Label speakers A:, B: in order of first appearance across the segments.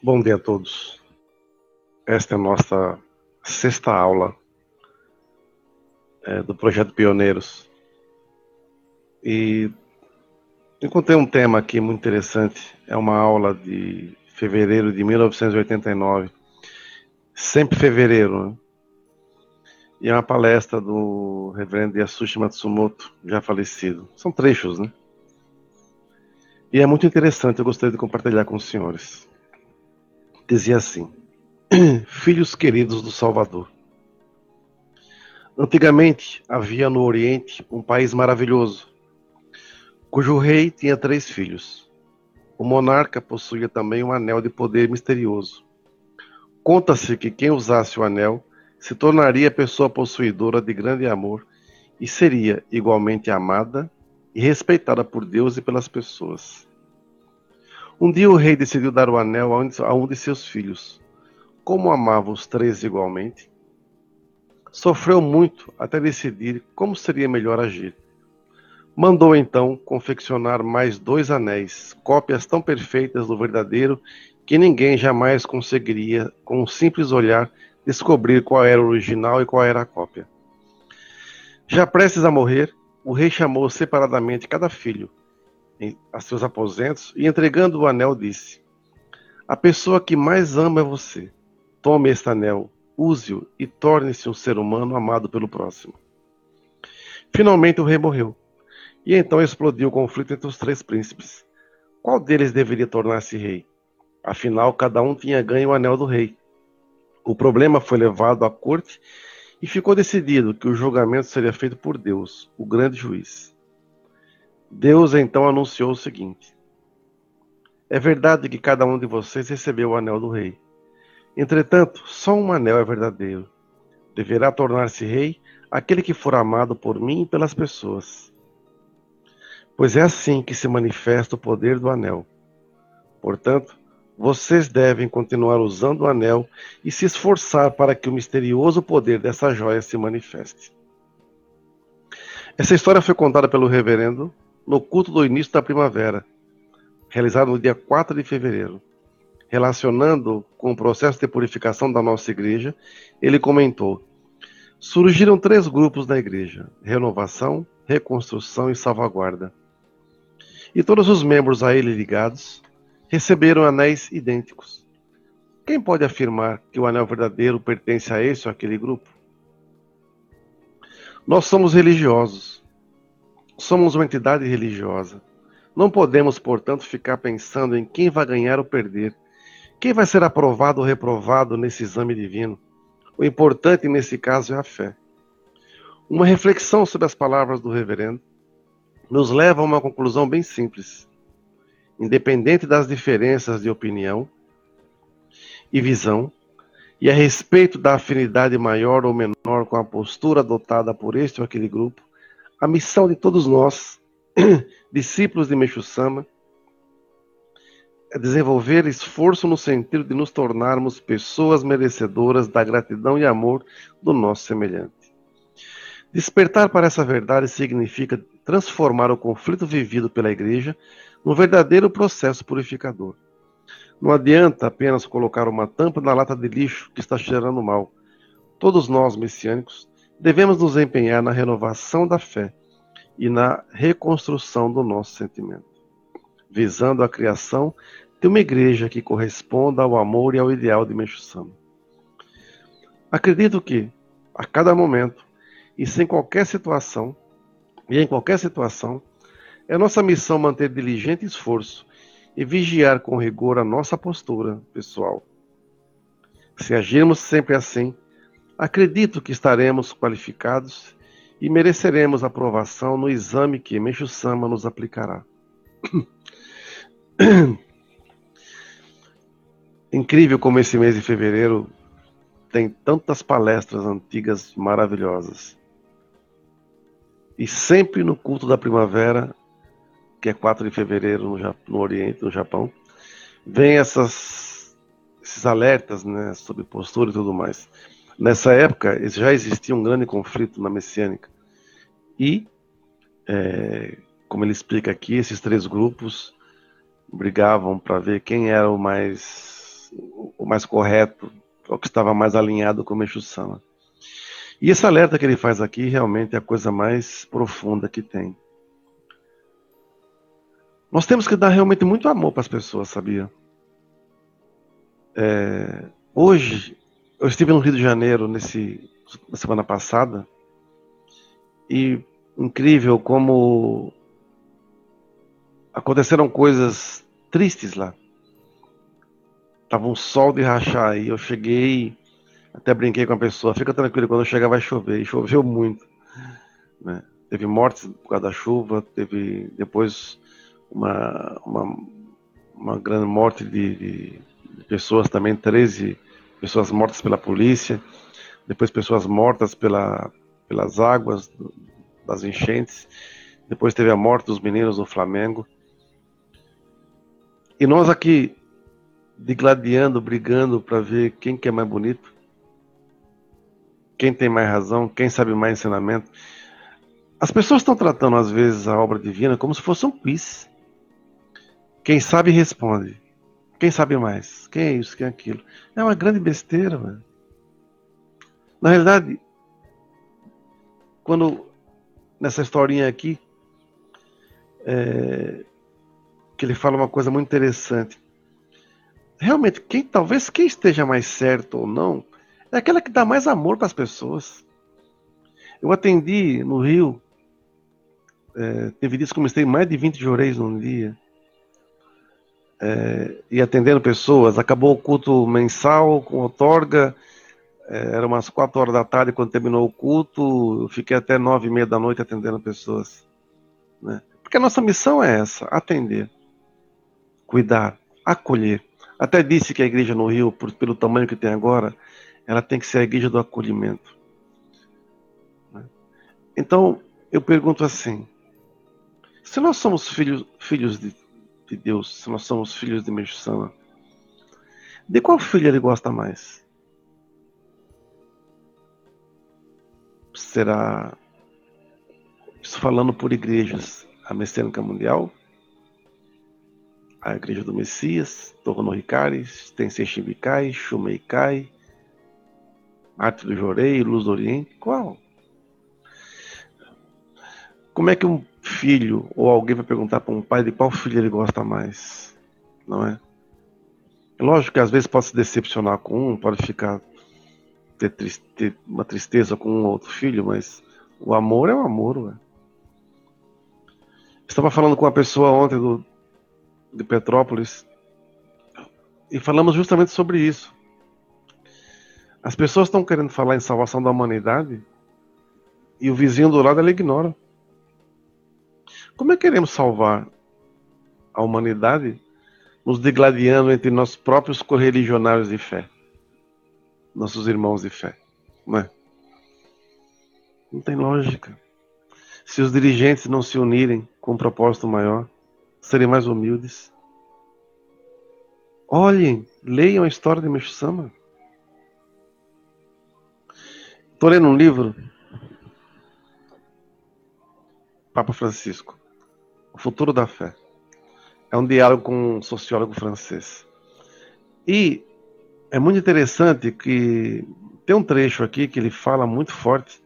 A: Bom dia a todos. Esta é a nossa sexta aula é, do projeto Pioneiros. E encontrei um tema aqui muito interessante. É uma aula de fevereiro de 1989. Sempre fevereiro, né? E é uma palestra do reverendo Yasushi Matsumoto, já falecido. São trechos, né? E é muito interessante, eu gostaria de compartilhar com os senhores. Dizia assim: Filhos queridos do Salvador. Antigamente havia no Oriente um país maravilhoso, cujo rei tinha três filhos. O monarca possuía também um anel de poder misterioso. Conta-se que quem usasse o anel se tornaria pessoa possuidora de grande amor e seria igualmente amada e respeitada por Deus e pelas pessoas. Um dia o rei decidiu dar o anel a um de seus filhos. Como amava os três igualmente, sofreu muito até decidir como seria melhor agir. Mandou então confeccionar mais dois anéis, cópias tão perfeitas do verdadeiro que ninguém jamais conseguiria, com um simples olhar, descobrir qual era o original e qual era a cópia. Já prestes a morrer, o rei chamou separadamente cada filho a seus aposentos e entregando o anel disse: A pessoa que mais ama é você. Tome este anel, use-o e torne-se um ser humano amado pelo próximo. Finalmente o rei morreu. E então explodiu o conflito entre os três príncipes. Qual deles deveria tornar-se rei? Afinal, cada um tinha ganho o anel do rei. O problema foi levado à corte e ficou decidido que o julgamento seria feito por Deus, o grande juiz. Deus então anunciou o seguinte: É verdade que cada um de vocês recebeu o anel do rei. Entretanto, só um anel é verdadeiro. Deverá tornar-se rei aquele que for amado por mim e pelas pessoas. Pois é assim que se manifesta o poder do anel. Portanto, vocês devem continuar usando o anel e se esforçar para que o misterioso poder dessa joia se manifeste. Essa história foi contada pelo reverendo no culto do início da primavera, realizado no dia 4 de fevereiro. Relacionando com o processo de purificação da nossa igreja, ele comentou: Surgiram três grupos na igreja: renovação, reconstrução e salvaguarda. E todos os membros a ele ligados receberam anéis idênticos. Quem pode afirmar que o anel verdadeiro pertence a esse ou aquele grupo? Nós somos religiosos. Somos uma entidade religiosa. Não podemos, portanto, ficar pensando em quem vai ganhar ou perder, quem vai ser aprovado ou reprovado nesse exame divino. O importante nesse caso é a fé. Uma reflexão sobre as palavras do reverendo nos leva a uma conclusão bem simples independente das diferenças de opinião e visão, e a respeito da afinidade maior ou menor com a postura adotada por este ou aquele grupo, a missão de todos nós, discípulos de Meixo Sama, é desenvolver esforço no sentido de nos tornarmos pessoas merecedoras da gratidão e amor do nosso semelhante. Despertar para essa verdade significa transformar o conflito vivido pela igreja num verdadeiro processo purificador. Não adianta apenas colocar uma tampa na lata de lixo que está cheirando mal. Todos nós, messiânicos, devemos nos empenhar na renovação da fé e na reconstrução do nosso sentimento, visando a criação de uma igreja que corresponda ao amor e ao ideal de Meixo Sama. Acredito que, a cada momento, e sem qualquer situação, e em qualquer situação, é nossa missão manter diligente esforço e vigiar com rigor a nossa postura pessoal. Se agirmos sempre assim, acredito que estaremos qualificados e mereceremos aprovação no exame que Meixo Sama nos aplicará. Incrível como esse mês de fevereiro tem tantas palestras antigas maravilhosas. E sempre no culto da primavera que é 4 de fevereiro no, no Oriente, no Japão, vem essas, esses alertas né, sobre postura e tudo mais. Nessa época já existia um grande conflito na messiânica. E, é, como ele explica aqui, esses três grupos brigavam para ver quem era o mais o mais correto, o que estava mais alinhado com o Meixo Sama. E esse alerta que ele faz aqui realmente é a coisa mais profunda que tem. Nós temos que dar realmente muito amor para as pessoas, sabia? É, hoje, eu estive no Rio de Janeiro nesse, na semana passada e incrível como aconteceram coisas tristes lá. Tava um sol de rachar e eu cheguei, até brinquei com a pessoa, fica tranquilo, quando chegar vai chover. E choveu muito. Né? Teve mortes por causa da chuva, teve depois uma, uma, uma grande morte de, de, de pessoas também, 13 pessoas mortas pela polícia, depois pessoas mortas pela, pelas águas das enchentes, depois teve a morte dos meninos do Flamengo. E nós aqui digladiando, brigando para ver quem que é mais bonito, quem tem mais razão, quem sabe mais ensinamento. As pessoas estão tratando às vezes a obra divina como se fosse um quiz. Quem sabe responde. Quem sabe mais? Quem é isso? Quem é aquilo? É uma grande besteira, mano. Na realidade, quando nessa historinha aqui, é, que ele fala uma coisa muito interessante. Realmente, quem talvez quem esteja mais certo ou não, é aquela que dá mais amor para as pessoas. Eu atendi no Rio, é, teve dias que comecei mais de 20 jureis num dia é, e atendendo pessoas. Acabou o culto mensal com outorga, é, era umas quatro horas da tarde quando terminou o culto, eu fiquei até nove e meia da noite atendendo pessoas. Né? Porque a nossa missão é essa, atender, cuidar, acolher. Até disse que a igreja no Rio, por, pelo tamanho que tem agora, ela tem que ser a igreja do acolhimento. Né? Então, eu pergunto assim, se nós somos filhos, filhos de de Deus, nós somos filhos de Meshusana, de qual filho ele gosta mais? Será isso falando por igrejas, a Messiânica Mundial, a Igreja do Messias, Torno Ricares, Tensei Shibikai, Shumeikai, Arte do Jorei, Luz do Oriente, qual? Como é que um filho ou alguém vai perguntar para um pai de qual filho ele gosta mais, não é? É lógico que às vezes pode se decepcionar com um, pode ficar ter, ter uma tristeza com um ou outro filho, mas o amor é o amor, ué. Estava falando com uma pessoa ontem do, de Petrópolis e falamos justamente sobre isso. As pessoas estão querendo falar em salvação da humanidade e o vizinho do lado ela ignora. Como é que queremos salvar a humanidade nos degladiando entre nossos próprios correligionários de fé? Nossos irmãos de fé, não é? Não tem lógica. Se os dirigentes não se unirem com um propósito maior, serem mais humildes. Olhem, leiam a história de Meshama. Estou lendo um livro, Papa Francisco. O futuro da fé. É um diálogo com um sociólogo francês. E é muito interessante que tem um trecho aqui que ele fala muito forte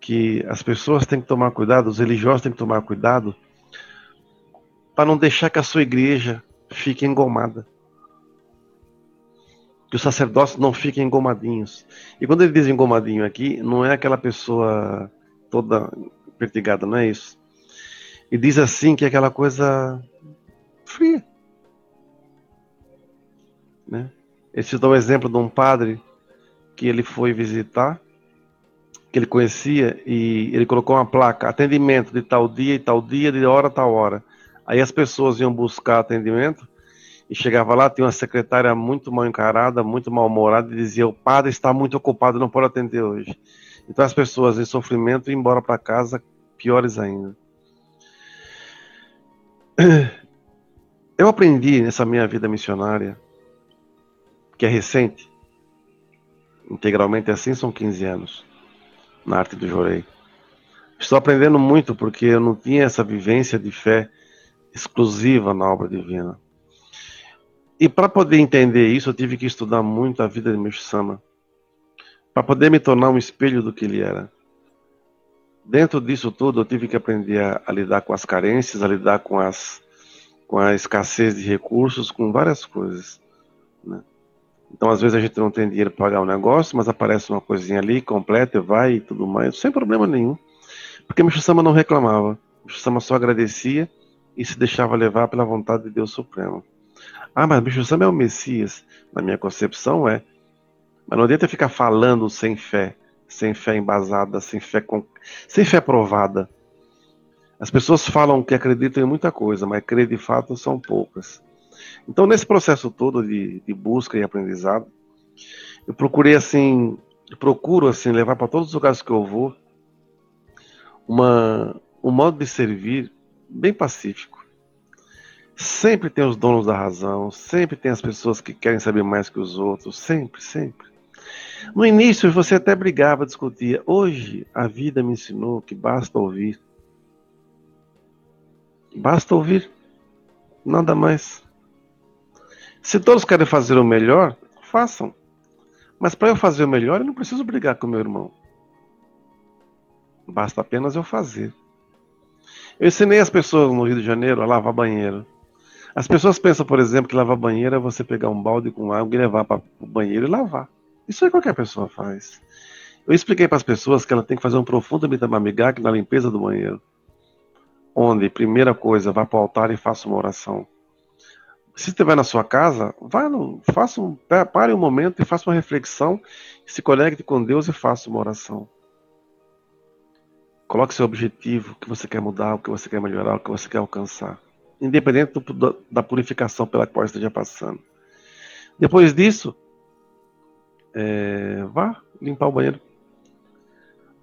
A: que as pessoas têm que tomar cuidado, os religiosos têm que tomar cuidado para não deixar que a sua igreja fique engomada. Que os sacerdotes não fiquem engomadinhos. E quando ele diz engomadinho aqui, não é aquela pessoa toda pertigada, não é isso e diz assim que é aquela coisa fria. Né? Esse dá o exemplo de um padre que ele foi visitar, que ele conhecia, e ele colocou uma placa, atendimento de tal dia e tal dia, de hora a tal hora. Aí as pessoas iam buscar atendimento e chegava lá, tinha uma secretária muito mal encarada, muito mal-humorada, e dizia: O padre está muito ocupado, não pode atender hoje. Então as pessoas em sofrimento iam embora para casa, piores ainda. Eu aprendi nessa minha vida missionária, que é recente, integralmente assim são 15 anos, na arte do Jorei. Estou aprendendo muito porque eu não tinha essa vivência de fé exclusiva na obra divina. E para poder entender isso, eu tive que estudar muito a vida de Mestre Sama, para poder me tornar um espelho do que ele era. Dentro disso tudo, eu tive que aprender a, a lidar com as carências, a lidar com as com a escassez de recursos, com várias coisas. Né? Então, às vezes a gente não tem dinheiro para pagar um negócio, mas aparece uma coisinha ali, completa, vai e tudo mais, sem problema nenhum. Porque Mestre Sama não reclamava. Mestre Sama só agradecia e se deixava levar pela vontade de Deus Supremo. Ah, mas Mestre Sama é o Messias. Na minha concepção é. Mas não adianta ficar falando sem fé, sem fé embasada, sem fé, com... sem fé provada. As pessoas falam que acreditam em muita coisa, mas crer de fato são poucas. Então, nesse processo todo de, de busca e aprendizado, eu procurei assim, procuro assim levar para todos os lugares que eu vou uma, um modo de servir bem pacífico. Sempre tem os donos da razão, sempre tem as pessoas que querem saber mais que os outros, sempre, sempre. No início você até brigava, discutia. Hoje a vida me ensinou que basta ouvir. Basta ouvir, nada mais. Se todos querem fazer o melhor, façam. Mas para eu fazer o melhor, eu não preciso brigar com meu irmão. Basta apenas eu fazer. Eu ensinei as pessoas no Rio de Janeiro a lavar banheiro. As pessoas pensam, por exemplo, que lavar banheiro é você pegar um balde com água e levar para o banheiro e lavar. Isso aí qualquer pessoa faz. Eu expliquei para as pessoas que ela tem que fazer um profundo mitamamigak na limpeza do banheiro onde, primeira coisa, vá para o altar e faça uma oração. Se estiver na sua casa, vá no, faça um, pare um momento e faça uma reflexão, se conecte com Deus e faça uma oração. Coloque seu objetivo, o que você quer mudar, o que você quer melhorar, o que você quer alcançar. Independente do, da purificação pela qual esteja passando. Depois disso, é, vá limpar o banheiro.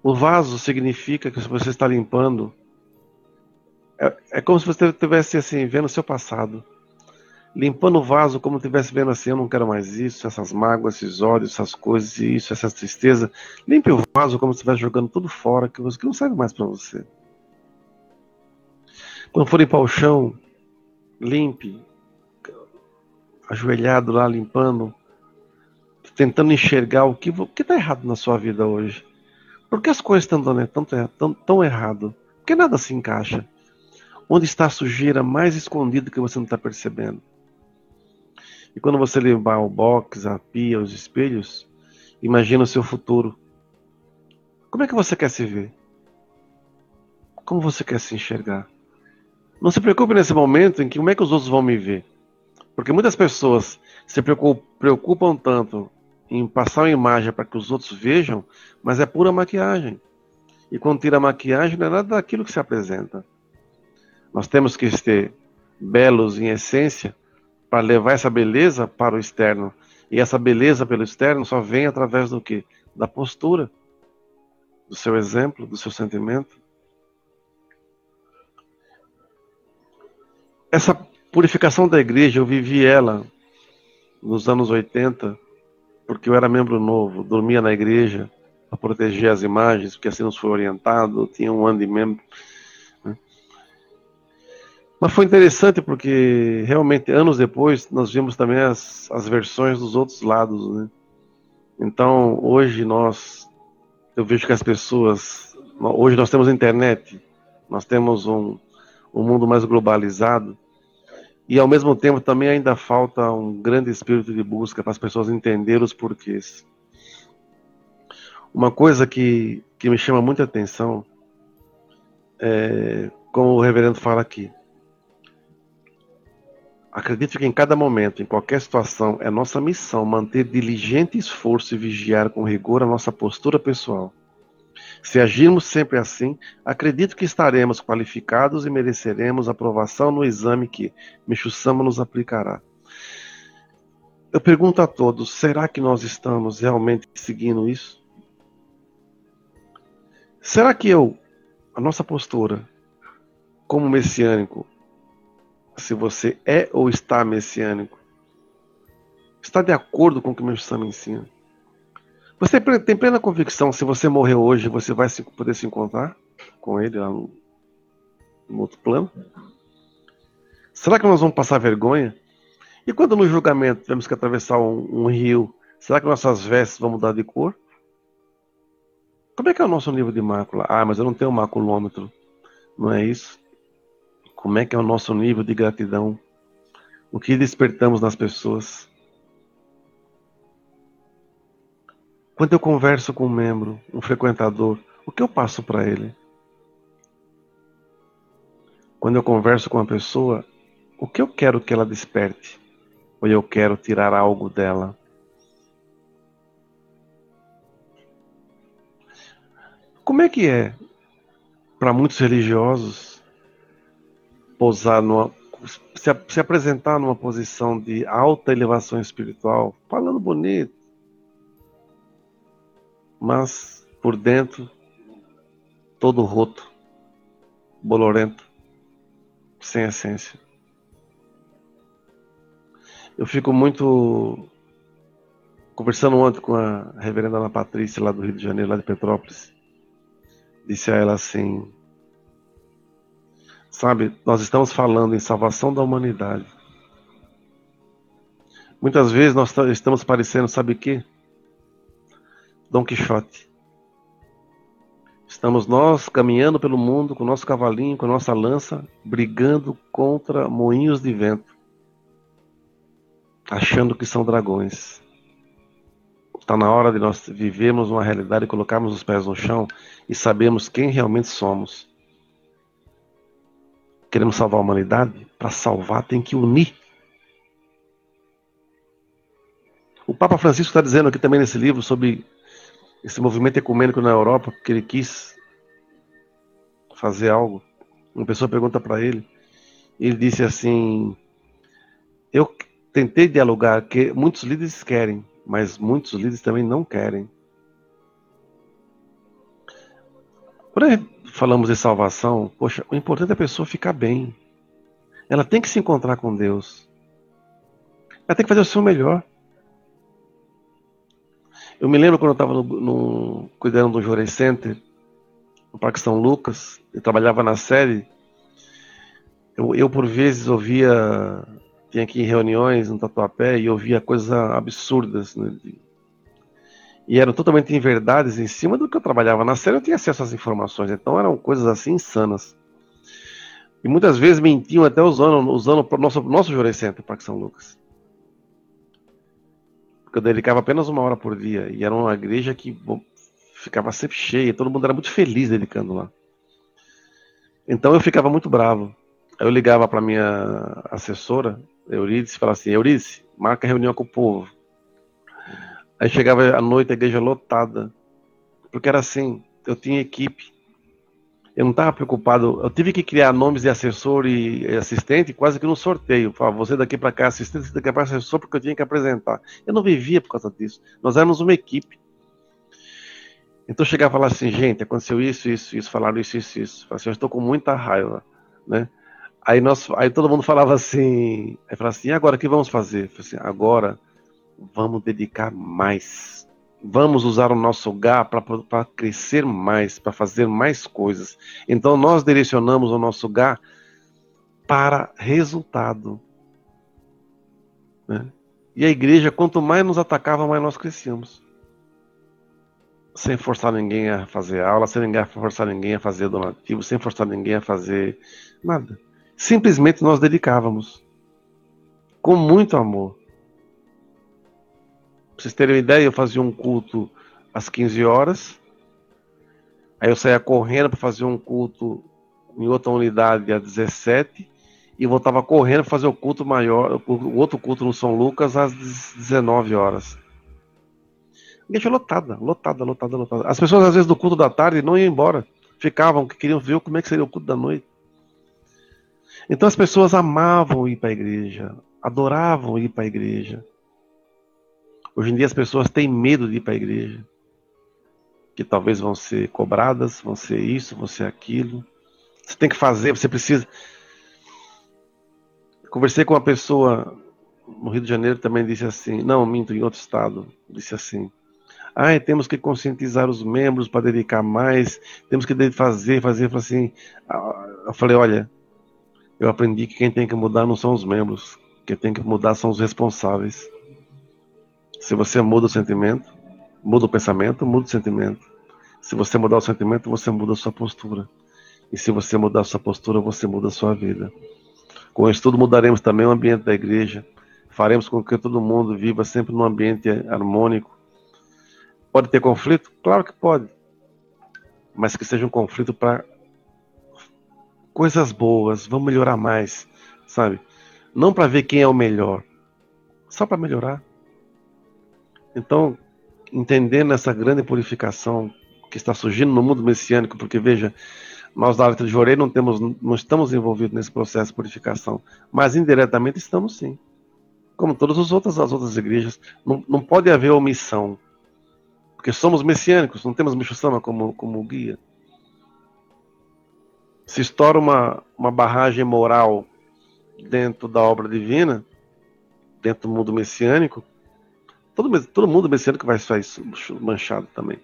A: O vaso significa que você está limpando é, é como se você estivesse assim, vendo o seu passado. Limpando o vaso como se estivesse vendo assim, eu não quero mais isso, essas mágoas, esses ódios, essas coisas, isso, essa tristeza. Limpe o vaso como se estivesse jogando tudo fora, que, você, que não serve mais para você. Quando for limpar o chão, limpe. Ajoelhado lá, limpando. Tentando enxergar o que está errado na sua vida hoje. Por que as coisas estão dando tão, tão, tão errado? Por que nada se encaixa? Onde está a sujeira mais escondida que você não está percebendo? E quando você levar o box, a pia, os espelhos, imagina o seu futuro. Como é que você quer se ver? Como você quer se enxergar? Não se preocupe nesse momento em que como é que os outros vão me ver. Porque muitas pessoas se preocupam tanto em passar uma imagem para que os outros vejam, mas é pura maquiagem. E quando tira a maquiagem, não é nada daquilo que se apresenta. Nós temos que ser belos em essência para levar essa beleza para o externo. E essa beleza pelo externo só vem através do que? Da postura, do seu exemplo, do seu sentimento. Essa purificação da igreja, eu vivi ela nos anos 80, porque eu era membro novo, dormia na igreja para proteger as imagens, porque assim nos foi orientado, tinha um ano de membro mas foi interessante porque realmente anos depois nós vimos também as, as versões dos outros lados, né? Então hoje nós, eu vejo que as pessoas, hoje nós temos internet, nós temos um, um mundo mais globalizado e ao mesmo tempo também ainda falta um grande espírito de busca para as pessoas entenderem os porquês. Uma coisa que, que me chama muita atenção é, como o reverendo fala aqui, Acredito que em cada momento, em qualquer situação, é nossa missão manter diligente esforço e vigiar com rigor a nossa postura pessoal. Se agirmos sempre assim, acredito que estaremos qualificados e mereceremos aprovação no exame que Michusama nos aplicará. Eu pergunto a todos: será que nós estamos realmente seguindo isso? Será que eu, a nossa postura, como messiânico, se você é ou está messiânico. Está de acordo com o que meu Sam ensina. Você tem plena convicção, se você morrer hoje, você vai poder se encontrar com ele lá no, no outro plano? Será que nós vamos passar vergonha? E quando no julgamento tivemos que atravessar um, um rio, será que nossas vestes vão mudar de cor? Como é que é o nosso nível de mácula? Ah, mas eu não tenho maculômetro. Não é isso? Como é que é o nosso nível de gratidão? O que despertamos nas pessoas? Quando eu converso com um membro, um frequentador, o que eu passo para ele? Quando eu converso com uma pessoa, o que eu quero que ela desperte? Ou eu quero tirar algo dela? Como é que é para muitos religiosos posar numa se, se, apresentar numa posição de alta elevação espiritual, falando bonito, mas por dentro todo roto, bolorento, sem essência. Eu fico muito conversando ontem com a reverenda Ana Patrícia lá do Rio de Janeiro, lá de Petrópolis disse a ela assim: Sabe, nós estamos falando em salvação da humanidade. Muitas vezes nós estamos parecendo, sabe o quê? Dom Quixote. Estamos nós caminhando pelo mundo com nosso cavalinho, com nossa lança, brigando contra moinhos de vento, achando que são dragões. Está na hora de nós vivermos uma realidade e colocarmos os pés no chão e sabermos quem realmente somos. Queremos salvar a humanidade? Para salvar tem que unir. O Papa Francisco está dizendo aqui também nesse livro sobre esse movimento ecumênico na Europa, porque ele quis fazer algo. Uma pessoa pergunta para ele, ele disse assim: Eu tentei dialogar, que muitos líderes querem, mas muitos líderes também não querem. Quando falamos de salvação, poxa, o importante é a pessoa ficar bem. Ela tem que se encontrar com Deus. Ela tem que fazer o seu melhor. Eu me lembro quando eu estava cuidando do Jorei Center, no Parque São Lucas, eu trabalhava na série. Eu, eu por vezes ouvia tinha aqui reuniões no Tatuapé e ouvia coisas absurdas. Né? E eram totalmente inverdades em cima do que eu trabalhava na série, eu tinha acesso às informações, então eram coisas assim insanas. E muitas vezes mentiam até usando, usando o nosso, nosso Jurecentro, Parque São Lucas. Eu dedicava apenas uma hora por dia, e era uma igreja que ficava sempre cheia, todo mundo era muito feliz dedicando lá. Então eu ficava muito bravo. Eu ligava para minha assessora, Eurídice fala assim: Eurídice, marca reunião com o povo. Aí chegava à noite a igreja lotada, porque era assim: eu tinha equipe. Eu não estava preocupado. Eu tive que criar nomes de assessor e assistente quase que no sorteio. Falava, você daqui para cá assistente, você daqui para assessor, porque eu tinha que apresentar. Eu não vivia por causa disso. Nós éramos uma equipe. Então eu chegava e falava assim, gente, aconteceu isso, isso, isso, falaram isso, isso, isso. Eu, assim, eu estou com muita raiva, né? Aí, nós, aí todo mundo falava assim, aí falava assim, agora o que vamos fazer? Assim, agora vamos dedicar mais. Vamos usar o nosso GA para crescer mais, para fazer mais coisas. Então nós direcionamos o nosso GA para resultado. Né? E a igreja, quanto mais nos atacava, mais nós crescíamos. Sem forçar ninguém a fazer aula, sem forçar ninguém a fazer donativo, sem forçar ninguém a fazer nada simplesmente nós dedicávamos com muito amor. Pra vocês terem uma ideia, eu fazia um culto às 15 horas, aí eu saía correndo para fazer um culto em outra unidade às 17 e voltava correndo para fazer o culto maior, o outro culto no São Lucas às 19 horas. Igreja lotada, lotada, lotada, lotada. As pessoas às vezes do culto da tarde não iam embora, ficavam, que queriam ver como é que seria o culto da noite. Então as pessoas amavam ir para a igreja, adoravam ir para a igreja. Hoje em dia as pessoas têm medo de ir para a igreja, que talvez vão ser cobradas, vão ser isso, vão ser aquilo. Você tem que fazer, você precisa. Conversei com uma pessoa no Rio de Janeiro também disse assim, não, minto, em outro estado, disse assim. Ah, temos que conscientizar os membros para dedicar mais, temos que fazer, fazer, assim. Eu falei, olha, eu aprendi que quem tem que mudar não são os membros, Quem tem que mudar são os responsáveis. Se você muda o sentimento, muda o pensamento, muda o sentimento. Se você mudar o sentimento, você muda a sua postura. E se você mudar a sua postura, você muda a sua vida. Com o estudo, mudaremos também o ambiente da igreja. Faremos com que todo mundo viva sempre num ambiente harmônico. Pode ter conflito? Claro que pode. Mas que seja um conflito para coisas boas, vamos melhorar mais, sabe? Não para ver quem é o melhor, só para melhorar. Então, entendendo essa grande purificação que está surgindo no mundo messiânico, porque veja, nós da Alta de Jorei não temos, não estamos envolvidos nesse processo de purificação, mas indiretamente estamos sim. Como todas as outras, as outras igrejas, não, não pode haver omissão, porque somos messiânicos, não temos Michusama como, como guia. Se estoura uma, uma barragem moral dentro da obra divina, dentro do mundo messiânico, todo, todo mundo messiânico vai sair manchado também.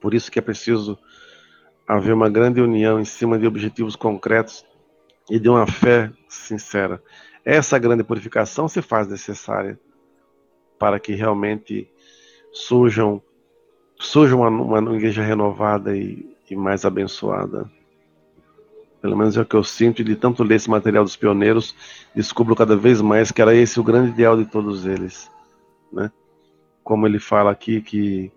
A: Por isso que é preciso haver uma grande união em cima de objetivos concretos e de uma fé sincera. Essa grande purificação se faz necessária para que realmente surjam surja uma, uma igreja renovada e, e mais abençoada. Pelo menos é o que eu sinto, e de tanto ler esse material dos pioneiros, descubro cada vez mais que era esse o grande ideal de todos eles. Né? Como ele fala aqui que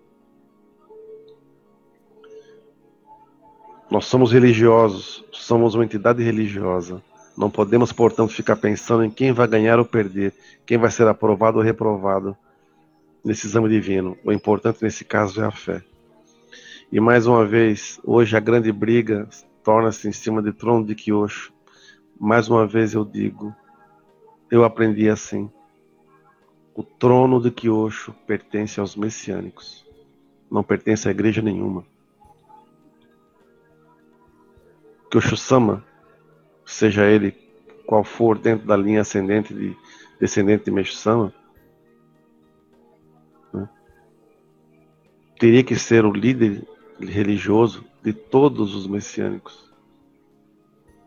A: nós somos religiosos, somos uma entidade religiosa. Não podemos, portanto, ficar pensando em quem vai ganhar ou perder, quem vai ser aprovado ou reprovado nesse exame divino. O importante nesse caso é a fé. E mais uma vez, hoje a grande briga torna-se em cima do trono de Kyosho. Mais uma vez eu digo, eu aprendi assim. O trono de Kyosho pertence aos messiânicos, não pertence a igreja nenhuma. Kyosho-sama, seja ele qual for dentro da linha ascendente de descendente de Meshu-sama, né, teria que ser o líder religioso de todos os messiânicos.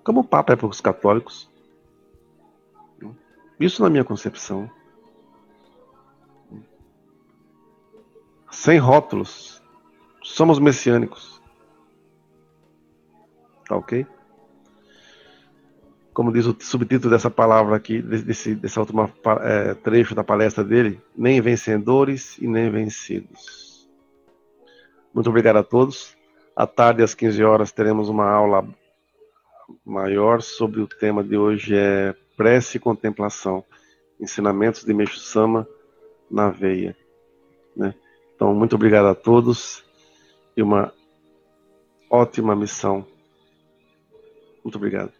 A: Como o Papa é para os católicos. Isso na minha concepção. Sem rótulos. Somos messiânicos. Ok? Como diz o subtítulo dessa palavra aqui, desse, dessa última é, trecho da palestra dele, nem vencedores e nem vencidos. Muito obrigado a todos. À tarde, às 15 horas, teremos uma aula maior sobre o tema de hoje é prece e contemplação, ensinamentos de Meixo Sama na veia. Né? Então, muito obrigado a todos e uma ótima missão. Muito obrigado.